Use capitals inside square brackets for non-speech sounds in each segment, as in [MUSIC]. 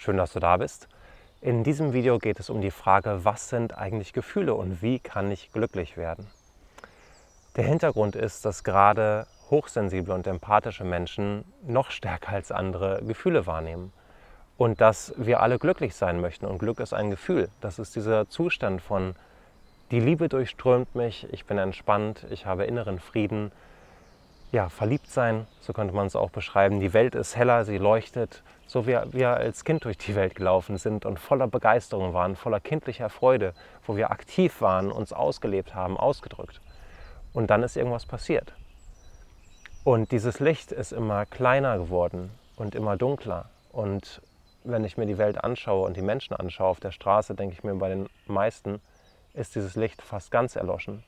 Schön, dass du da bist. In diesem Video geht es um die Frage, was sind eigentlich Gefühle und wie kann ich glücklich werden? Der Hintergrund ist, dass gerade hochsensible und empathische Menschen noch stärker als andere Gefühle wahrnehmen. Und dass wir alle glücklich sein möchten. Und Glück ist ein Gefühl. Das ist dieser Zustand von, die Liebe durchströmt mich, ich bin entspannt, ich habe inneren Frieden. Ja, verliebt sein, so könnte man es auch beschreiben. Die Welt ist heller, sie leuchtet, so wie wir als Kind durch die Welt gelaufen sind und voller Begeisterung waren, voller kindlicher Freude, wo wir aktiv waren, uns ausgelebt haben, ausgedrückt. Und dann ist irgendwas passiert. Und dieses Licht ist immer kleiner geworden und immer dunkler. Und wenn ich mir die Welt anschaue und die Menschen anschaue auf der Straße, denke ich mir, bei den meisten ist dieses Licht fast ganz erloschen.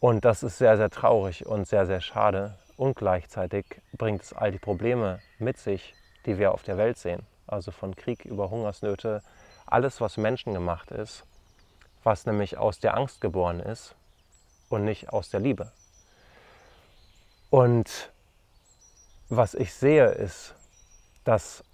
Und das ist sehr, sehr traurig und sehr, sehr schade. Und gleichzeitig bringt es all die Probleme mit sich, die wir auf der Welt sehen. Also von Krieg über Hungersnöte, alles, was menschengemacht ist, was nämlich aus der Angst geboren ist und nicht aus der Liebe. Und was ich sehe, ist, dass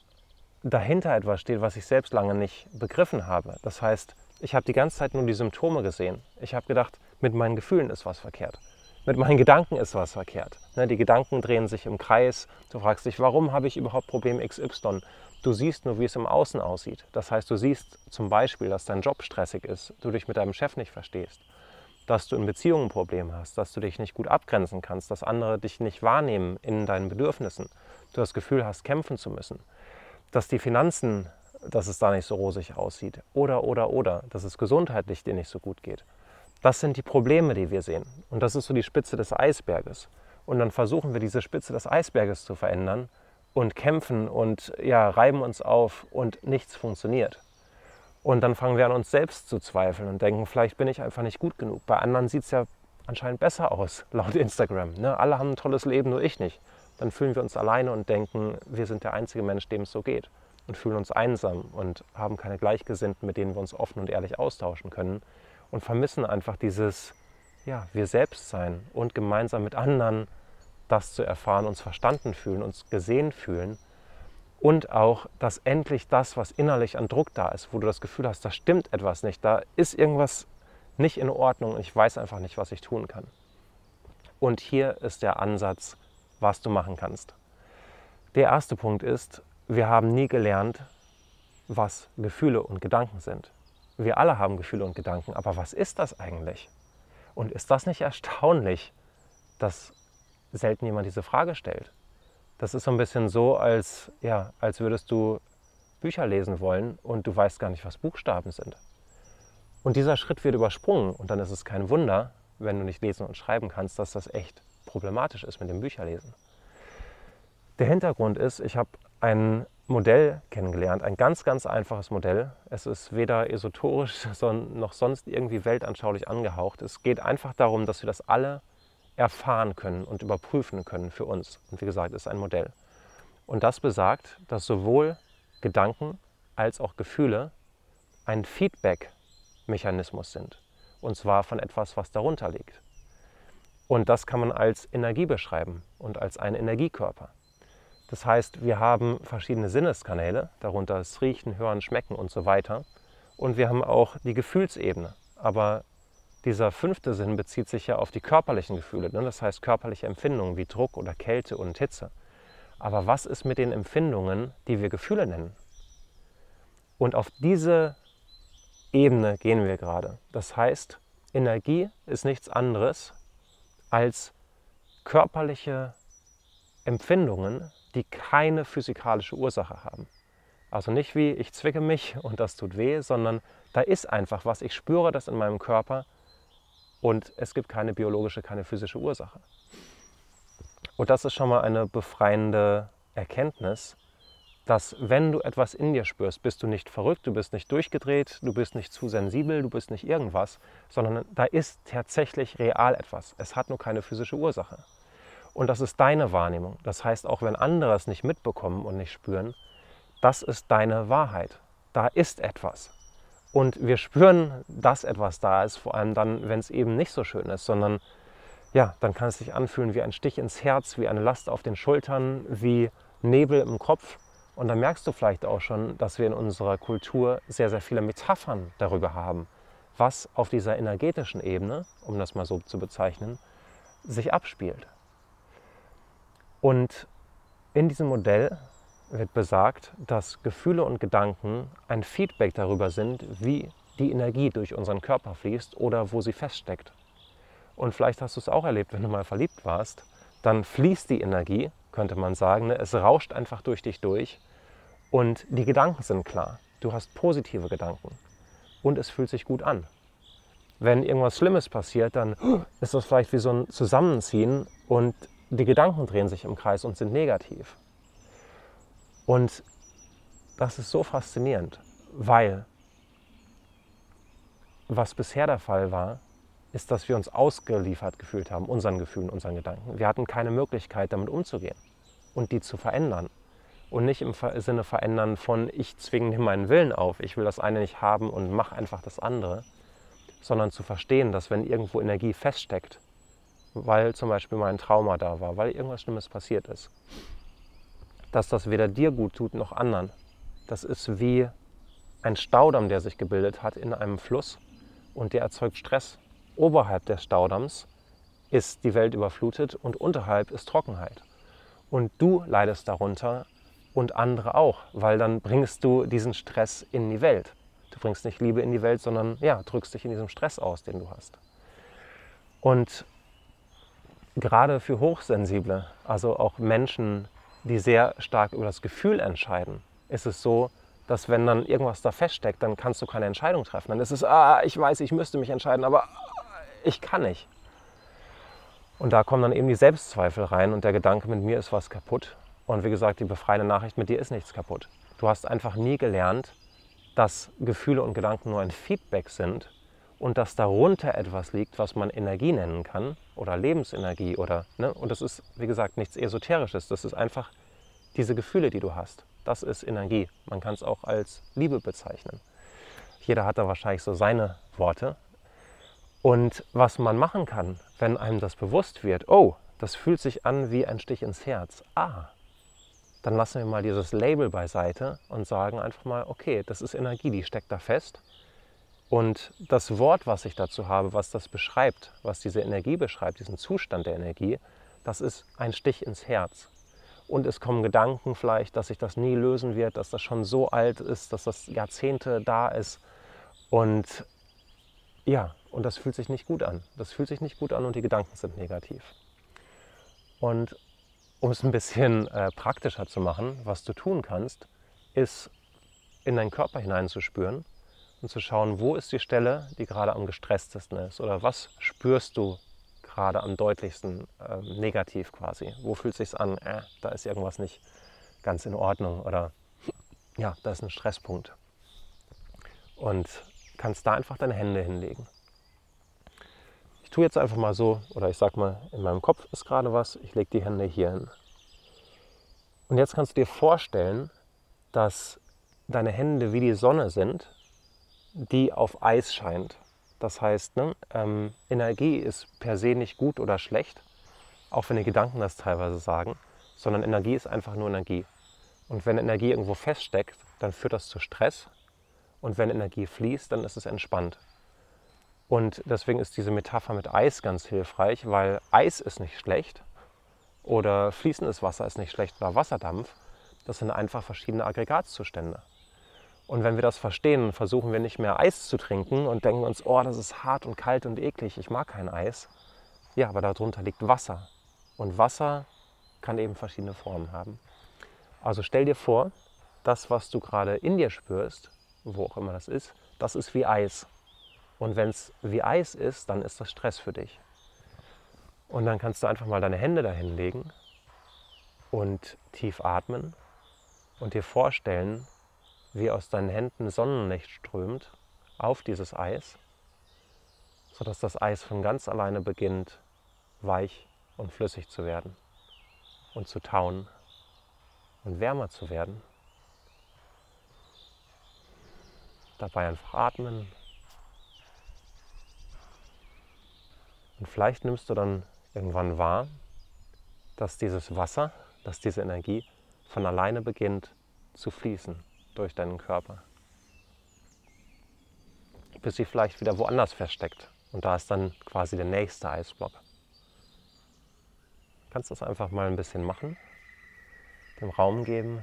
dahinter etwas steht, was ich selbst lange nicht begriffen habe. Das heißt, ich habe die ganze Zeit nur die Symptome gesehen. Ich habe gedacht, mit meinen Gefühlen ist was verkehrt. Mit meinen Gedanken ist was verkehrt. Ne, die Gedanken drehen sich im Kreis. Du fragst dich, warum habe ich überhaupt Problem XY? Du siehst nur, wie es im Außen aussieht. Das heißt, du siehst zum Beispiel, dass dein Job stressig ist, du dich mit deinem Chef nicht verstehst dass du in Beziehungen Probleme hast, dass du dich nicht gut abgrenzen kannst, dass andere dich nicht wahrnehmen in deinen Bedürfnissen, du das Gefühl hast, kämpfen zu müssen, dass die Finanzen, dass es da nicht so rosig aussieht oder, oder, oder, dass es gesundheitlich dir nicht so gut geht. Das sind die Probleme, die wir sehen. Und das ist so die Spitze des Eisberges. Und dann versuchen wir diese Spitze des Eisberges zu verändern und kämpfen und ja, reiben uns auf und nichts funktioniert. Und dann fangen wir an, uns selbst zu zweifeln und denken, vielleicht bin ich einfach nicht gut genug. Bei anderen sieht es ja anscheinend besser aus, [LAUGHS] laut Instagram. Ne? Alle haben ein tolles Leben, nur ich nicht. Dann fühlen wir uns alleine und denken, wir sind der einzige Mensch, dem es so geht. Und fühlen uns einsam und haben keine Gleichgesinnten, mit denen wir uns offen und ehrlich austauschen können. Und vermissen einfach dieses, ja, wir selbst sein und gemeinsam mit anderen das zu erfahren, uns verstanden fühlen, uns gesehen fühlen und auch, dass endlich das, was innerlich an Druck da ist, wo du das Gefühl hast, da stimmt etwas nicht, da ist irgendwas nicht in Ordnung und ich weiß einfach nicht, was ich tun kann. Und hier ist der Ansatz, was du machen kannst. Der erste Punkt ist, wir haben nie gelernt, was Gefühle und Gedanken sind. Wir alle haben Gefühle und Gedanken, aber was ist das eigentlich? Und ist das nicht erstaunlich, dass selten jemand diese Frage stellt? Das ist so ein bisschen so, als, ja, als würdest du Bücher lesen wollen und du weißt gar nicht, was Buchstaben sind. Und dieser Schritt wird übersprungen und dann ist es kein Wunder, wenn du nicht lesen und schreiben kannst, dass das echt problematisch ist mit dem Bücherlesen. Der Hintergrund ist, ich habe ein Modell kennengelernt, ein ganz, ganz einfaches Modell. Es ist weder esoterisch [LAUGHS] noch sonst irgendwie weltanschaulich angehaucht. Es geht einfach darum, dass wir das alle erfahren können und überprüfen können für uns. Und wie gesagt, ist ein Modell. Und das besagt, dass sowohl Gedanken als auch Gefühle ein Feedback-Mechanismus sind. Und zwar von etwas, was darunter liegt. Und das kann man als Energie beschreiben und als einen Energiekörper. Das heißt, wir haben verschiedene Sinneskanäle, darunter das Riechen, Hören, Schmecken und so weiter. Und wir haben auch die Gefühlsebene. Aber dieser fünfte Sinn bezieht sich ja auf die körperlichen Gefühle, ne? das heißt körperliche Empfindungen wie Druck oder Kälte und Hitze. Aber was ist mit den Empfindungen, die wir Gefühle nennen? Und auf diese Ebene gehen wir gerade. Das heißt, Energie ist nichts anderes als körperliche Empfindungen, die keine physikalische Ursache haben. Also nicht wie ich zwicke mich und das tut weh, sondern da ist einfach was. Ich spüre das in meinem Körper und es gibt keine biologische, keine physische Ursache. Und das ist schon mal eine befreiende Erkenntnis, dass wenn du etwas in dir spürst, bist du nicht verrückt, du bist nicht durchgedreht, du bist nicht zu sensibel, du bist nicht irgendwas, sondern da ist tatsächlich real etwas. Es hat nur keine physische Ursache. Und das ist deine Wahrnehmung. Das heißt, auch wenn andere es nicht mitbekommen und nicht spüren, das ist deine Wahrheit. Da ist etwas. Und wir spüren, dass etwas da ist, vor allem dann, wenn es eben nicht so schön ist, sondern ja, dann kann es sich anfühlen wie ein Stich ins Herz, wie eine Last auf den Schultern, wie Nebel im Kopf. Und dann merkst du vielleicht auch schon, dass wir in unserer Kultur sehr, sehr viele Metaphern darüber haben, was auf dieser energetischen Ebene, um das mal so zu bezeichnen, sich abspielt. Und in diesem Modell wird besagt, dass Gefühle und Gedanken ein Feedback darüber sind, wie die Energie durch unseren Körper fließt oder wo sie feststeckt. Und vielleicht hast du es auch erlebt, wenn du mal verliebt warst, dann fließt die Energie, könnte man sagen, ne? es rauscht einfach durch dich durch und die Gedanken sind klar. Du hast positive Gedanken und es fühlt sich gut an. Wenn irgendwas Schlimmes passiert, dann ist das vielleicht wie so ein Zusammenziehen und die Gedanken drehen sich im Kreis und sind negativ. Und das ist so faszinierend, weil was bisher der Fall war, ist, dass wir uns ausgeliefert gefühlt haben, unseren Gefühlen, unseren Gedanken. Wir hatten keine Möglichkeit, damit umzugehen und die zu verändern. Und nicht im Sinne verändern von, ich zwinge dir meinen Willen auf, ich will das eine nicht haben und mache einfach das andere, sondern zu verstehen, dass wenn irgendwo Energie feststeckt, weil zum Beispiel mal ein Trauma da war, weil irgendwas Schlimmes passiert ist, dass das weder dir gut tut noch anderen. Das ist wie ein Staudamm, der sich gebildet hat in einem Fluss und der erzeugt Stress. Oberhalb des Staudamms ist die Welt überflutet und unterhalb ist Trockenheit. Und du leidest darunter und andere auch, weil dann bringst du diesen Stress in die Welt. Du bringst nicht Liebe in die Welt, sondern ja, drückst dich in diesem Stress aus, den du hast. Und gerade für Hochsensible, also auch Menschen, die sehr stark über das Gefühl entscheiden, ist es so, dass wenn dann irgendwas da feststeckt, dann kannst du keine Entscheidung treffen. Dann ist es, ah, ich weiß, ich müsste mich entscheiden, aber ich kann nicht. Und da kommen dann eben die Selbstzweifel rein und der Gedanke, mit mir ist was kaputt. Und wie gesagt, die befreiende Nachricht, mit dir ist nichts kaputt. Du hast einfach nie gelernt, dass Gefühle und Gedanken nur ein Feedback sind und dass darunter etwas liegt, was man Energie nennen kann oder Lebensenergie oder ne? und das ist wie gesagt nichts esoterisches, das ist einfach diese Gefühle, die du hast. Das ist Energie. Man kann es auch als Liebe bezeichnen. Jeder hat da wahrscheinlich so seine Worte. Und was man machen kann, wenn einem das bewusst wird, oh, das fühlt sich an wie ein Stich ins Herz. Ah, dann lassen wir mal dieses Label beiseite und sagen einfach mal, okay, das ist Energie, die steckt da fest. Und das Wort, was ich dazu habe, was das beschreibt, was diese Energie beschreibt, diesen Zustand der Energie, das ist ein Stich ins Herz. Und es kommen Gedanken vielleicht, dass sich das nie lösen wird, dass das schon so alt ist, dass das Jahrzehnte da ist. Und ja, und das fühlt sich nicht gut an. Das fühlt sich nicht gut an und die Gedanken sind negativ. Und um es ein bisschen äh, praktischer zu machen, was du tun kannst, ist in deinen Körper hineinzuspüren und zu schauen, wo ist die Stelle, die gerade am gestresstesten ist oder was spürst du gerade am deutlichsten äh, negativ quasi. Wo fühlt es sich an, äh, da ist irgendwas nicht ganz in Ordnung oder ja, da ist ein Stresspunkt. Und kannst da einfach deine Hände hinlegen tue jetzt einfach mal so, oder ich sag mal, in meinem Kopf ist gerade was, ich lege die Hände hier hin. Und jetzt kannst du dir vorstellen, dass deine Hände wie die Sonne sind, die auf Eis scheint. Das heißt, ne, ähm, Energie ist per se nicht gut oder schlecht, auch wenn die Gedanken das teilweise sagen, sondern Energie ist einfach nur Energie. Und wenn Energie irgendwo feststeckt, dann führt das zu Stress. Und wenn Energie fließt, dann ist es entspannt. Und deswegen ist diese Metapher mit Eis ganz hilfreich, weil Eis ist nicht schlecht oder fließendes Wasser ist nicht schlecht oder Wasserdampf. Das sind einfach verschiedene Aggregatzustände. Und wenn wir das verstehen, versuchen wir nicht mehr Eis zu trinken und denken uns, oh, das ist hart und kalt und eklig, ich mag kein Eis. Ja, aber darunter liegt Wasser. Und Wasser kann eben verschiedene Formen haben. Also stell dir vor, das, was du gerade in dir spürst, wo auch immer das ist, das ist wie Eis. Und wenn es wie Eis ist, dann ist das Stress für dich. Und dann kannst du einfach mal deine Hände dahin legen und tief atmen und dir vorstellen, wie aus deinen Händen Sonnenlicht strömt auf dieses Eis, sodass das Eis von ganz alleine beginnt, weich und flüssig zu werden und zu tauen und wärmer zu werden. Dabei einfach atmen Und vielleicht nimmst du dann irgendwann wahr, dass dieses Wasser, dass diese Energie von alleine beginnt, zu fließen durch deinen Körper. Bis sie vielleicht wieder woanders versteckt. Und da ist dann quasi der nächste Eisblock. Du kannst das einfach mal ein bisschen machen, dem Raum geben.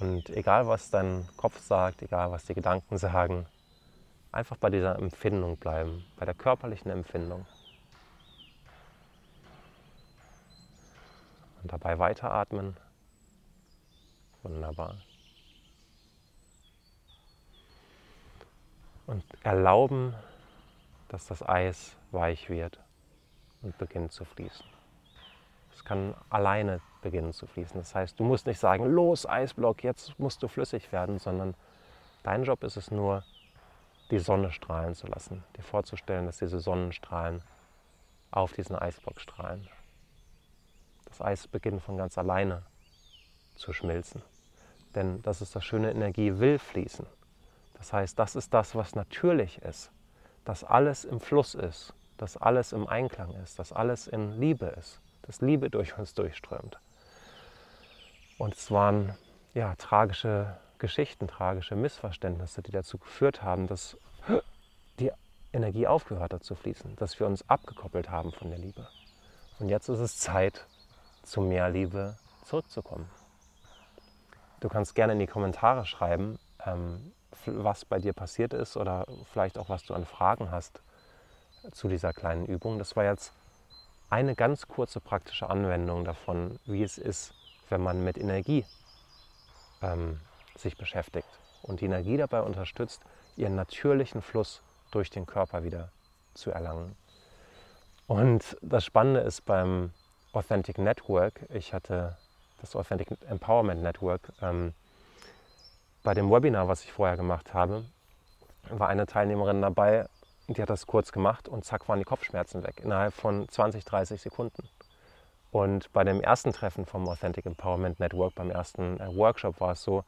Und egal was dein Kopf sagt, egal was die Gedanken sagen, einfach bei dieser Empfindung bleiben, bei der körperlichen Empfindung. Und dabei weiteratmen. Wunderbar. Und erlauben, dass das Eis weich wird und beginnt zu fließen. Es kann alleine beginnen zu fließen. Das heißt, du musst nicht sagen, los Eisblock, jetzt musst du flüssig werden, sondern dein Job ist es nur, die Sonne strahlen zu lassen, dir vorzustellen, dass diese Sonnenstrahlen auf diesen Eisblock strahlen. Das Eis beginnt von ganz alleine zu schmilzen. Denn das ist das Schöne, Energie will fließen. Das heißt, das ist das, was natürlich ist, dass alles im Fluss ist, dass alles im Einklang ist, dass alles in Liebe ist, dass Liebe durch uns durchströmt. Und es waren ja, tragische Geschichten, tragische Missverständnisse, die dazu geführt haben, dass die Energie aufgehört hat zu fließen, dass wir uns abgekoppelt haben von der Liebe. Und jetzt ist es Zeit, zu mehr Liebe zurückzukommen. Du kannst gerne in die Kommentare schreiben, ähm, was bei dir passiert ist oder vielleicht auch, was du an Fragen hast zu dieser kleinen Übung. Das war jetzt eine ganz kurze praktische Anwendung davon, wie es ist, wenn man mit Energie ähm, sich beschäftigt und die Energie dabei unterstützt, ihren natürlichen Fluss durch den Körper wieder zu erlangen. Und das Spannende ist beim Authentic Network, ich hatte das Authentic Empowerment Network, ähm, bei dem Webinar, was ich vorher gemacht habe, war eine Teilnehmerin dabei, die hat das kurz gemacht und zack waren die Kopfschmerzen weg, innerhalb von 20, 30 Sekunden. Und bei dem ersten Treffen vom Authentic Empowerment Network, beim ersten äh, Workshop war es so,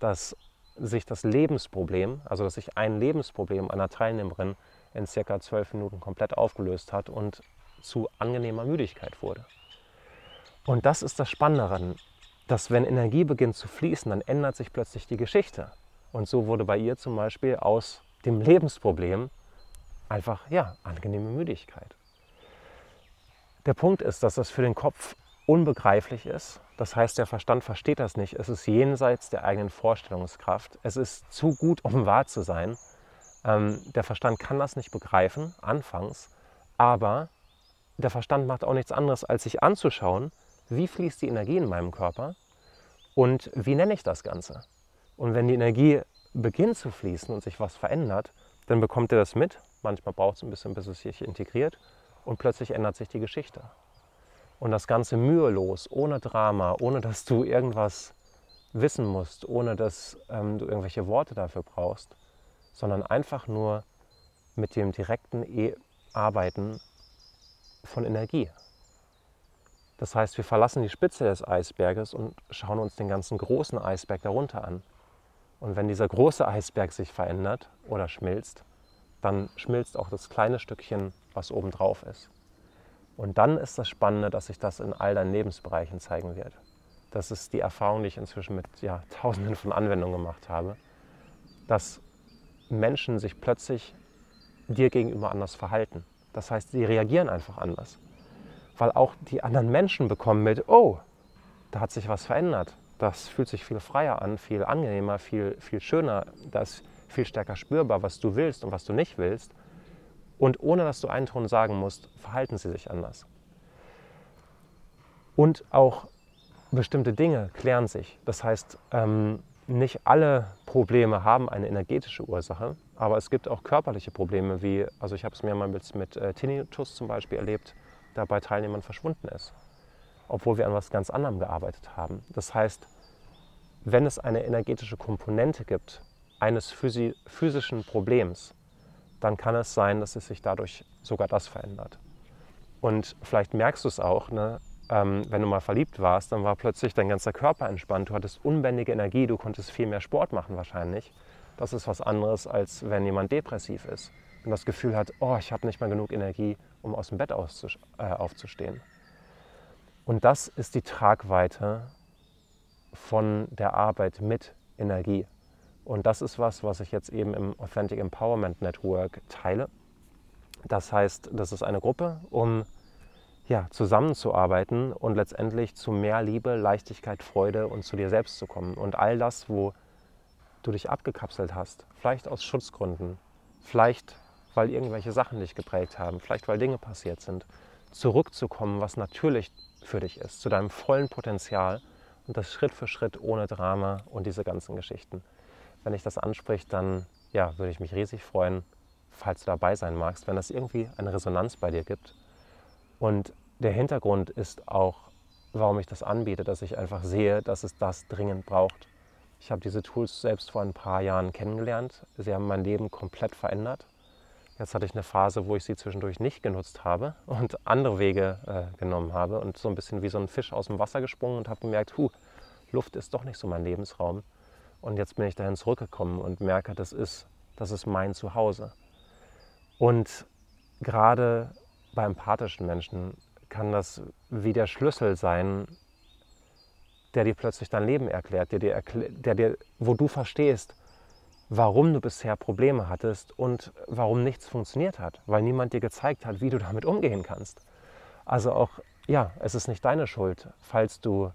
dass sich das Lebensproblem, also dass sich ein Lebensproblem einer Teilnehmerin in circa zwölf Minuten komplett aufgelöst hat und zu angenehmer Müdigkeit wurde. Und das ist das Spannende dass wenn Energie beginnt zu fließen, dann ändert sich plötzlich die Geschichte. Und so wurde bei ihr zum Beispiel aus dem Lebensproblem einfach, ja, angenehme Müdigkeit. Der Punkt ist, dass das für den Kopf unbegreiflich ist. Das heißt, der Verstand versteht das nicht. Es ist jenseits der eigenen Vorstellungskraft. Es ist zu gut, um [LAUGHS] wahr zu sein. Ähm, der Verstand kann das nicht begreifen, anfangs. Aber der Verstand macht auch nichts anderes, als sich anzuschauen, wie fließt die Energie in meinem Körper und wie nenne ich das Ganze. Und wenn die Energie beginnt zu fließen und sich was verändert, dann bekommt ihr das mit. Manchmal braucht es ein bisschen, bis es sich integriert und plötzlich ändert sich die Geschichte. Und das Ganze mühelos, ohne Drama, ohne dass du irgendwas wissen musst, ohne dass ähm, du irgendwelche Worte dafür brauchst, sondern einfach nur mit dem direkten e Arbeiten von Energie. Das heißt, wir verlassen die Spitze des Eisberges und schauen uns den ganzen großen Eisberg darunter an. Und wenn dieser große Eisberg sich verändert oder schmilzt, dann schmilzt auch das kleine Stückchen, was oben drauf ist. Und dann ist das Spannende, dass sich das in all deinen Lebensbereichen zeigen wird. Das ist die Erfahrung, die ich inzwischen mit ja, [LAUGHS] Tausenden von Anwendungen gemacht habe, dass Menschen sich plötzlich dir gegenüber anders verhalten. Das heißt, sie reagieren einfach anders weil auch die anderen Menschen bekommen mit, oh, da hat sich was verändert. Das fühlt sich viel freier an, viel angenehmer, viel, viel schöner. Da ist viel stärker spürbar, was du willst und was du nicht willst. Und ohne dass du einen Ton sagen musst, verhalten sie sich anders. Und auch bestimmte Dinge klären sich. Das heißt, ähm, nicht alle Probleme haben eine energetische Ursache, aber es gibt auch körperliche Probleme, wie, also ich habe es mit, mit äh, Tinnitus zum Beispiel erlebt, da bei Teilnehmern verschwunden ist, obwohl wir an was ganz anderem gearbeitet haben. Das heißt, wenn es eine energetische Komponente gibt eines physischen Problems, dann kann es sein, dass es sich dadurch sogar das verändert. Und vielleicht merkst du es auch, ne? ähm, wenn du mal verliebt warst, dann war plötzlich dein ganzer Körper entspannt, du hattest unbändige Energie, du konntest viel mehr Sport machen wahrscheinlich. Das ist was anderes, als wenn jemand depressiv ist und das Gefühl hat, oh, ich habe nicht mehr genug Energie, um aus dem Bett äh, aufzustehen. Und das ist die Tragweite von der Arbeit mit Energie. Und das ist was, was ich jetzt eben im Authentic Empowerment Network teile. Das heißt, das ist eine Gruppe, um ja, zusammenzuarbeiten und letztendlich zu mehr Liebe, Leichtigkeit, Freude und zu dir selbst zu kommen. Und all das, wo du dich abgekapselt hast, vielleicht aus Schutzgründen, vielleicht weil irgendwelche Sachen dich geprägt haben, vielleicht weil Dinge passiert sind, zurückzukommen, was natürlich für dich ist, zu deinem vollen Potenzial und das Schritt für Schritt ohne Drama und diese ganzen Geschichten. Wenn ich das anspricht, dann ja, würde ich mich riesig freuen, falls du dabei sein magst, wenn das irgendwie eine Resonanz bei dir gibt. Und der Hintergrund ist auch, warum ich das anbiete, dass ich einfach sehe, dass es das dringend braucht. Ich habe diese Tools selbst vor ein paar Jahren kennengelernt. Sie haben mein Leben komplett verändert. Jetzt hatte ich eine Phase, wo ich sie zwischendurch nicht genutzt habe und andere Wege äh, genommen habe und so ein bisschen wie so ein Fisch aus dem Wasser gesprungen und habe gemerkt, hu, Luft ist doch nicht so mein Lebensraum. Und jetzt bin ich dahin zurückgekommen und merke, das ist, das ist mein Zuhause. Und gerade bei empathischen Menschen kann das wie der Schlüssel sein, der dir plötzlich dein Leben erklärt, der dir, der dir, wo du verstehst, warum du bisher Probleme hattest und warum nichts funktioniert hat, weil niemand dir gezeigt hat, wie du damit umgehen kannst. Also auch, ja, es ist nicht deine Schuld, falls du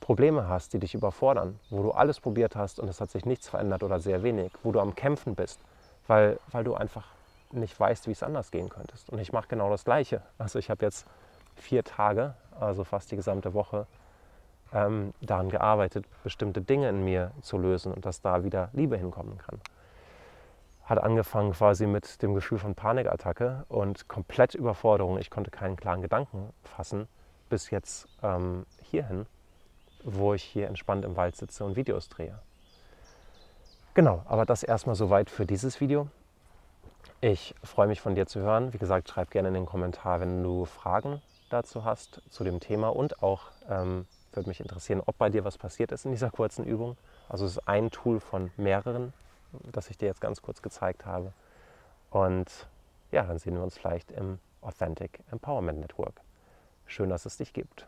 Probleme hast, die dich überfordern, wo du alles probiert hast und es hat sich nichts verändert oder sehr wenig, wo du am Kämpfen bist, weil, weil du einfach nicht weißt, wie es anders gehen könntest. Und ich mache genau das Gleiche. Also ich habe jetzt vier Tage, also fast die gesamte Woche, ähm, daran gearbeitet, bestimmte Dinge in mir zu lösen und dass da wieder Liebe hinkommen kann. Hat angefangen quasi mit dem Gefühl von Panikattacke und komplett Überforderung. Ich konnte keinen klaren Gedanken fassen, bis jetzt ähm, hierhin, wo ich hier entspannt im Wald sitze und Videos drehe. Genau, aber das erstmal soweit für dieses Video. Ich freue mich von dir zu hören. Wie gesagt, schreib gerne in den Kommentar, wenn du Fragen dazu hast, zu dem Thema und auch ähm, würde mich interessieren, ob bei dir was passiert ist in dieser kurzen Übung. Also es ist ein Tool von mehreren, das ich dir jetzt ganz kurz gezeigt habe. Und ja, dann sehen wir uns vielleicht im Authentic Empowerment Network. Schön, dass es dich gibt.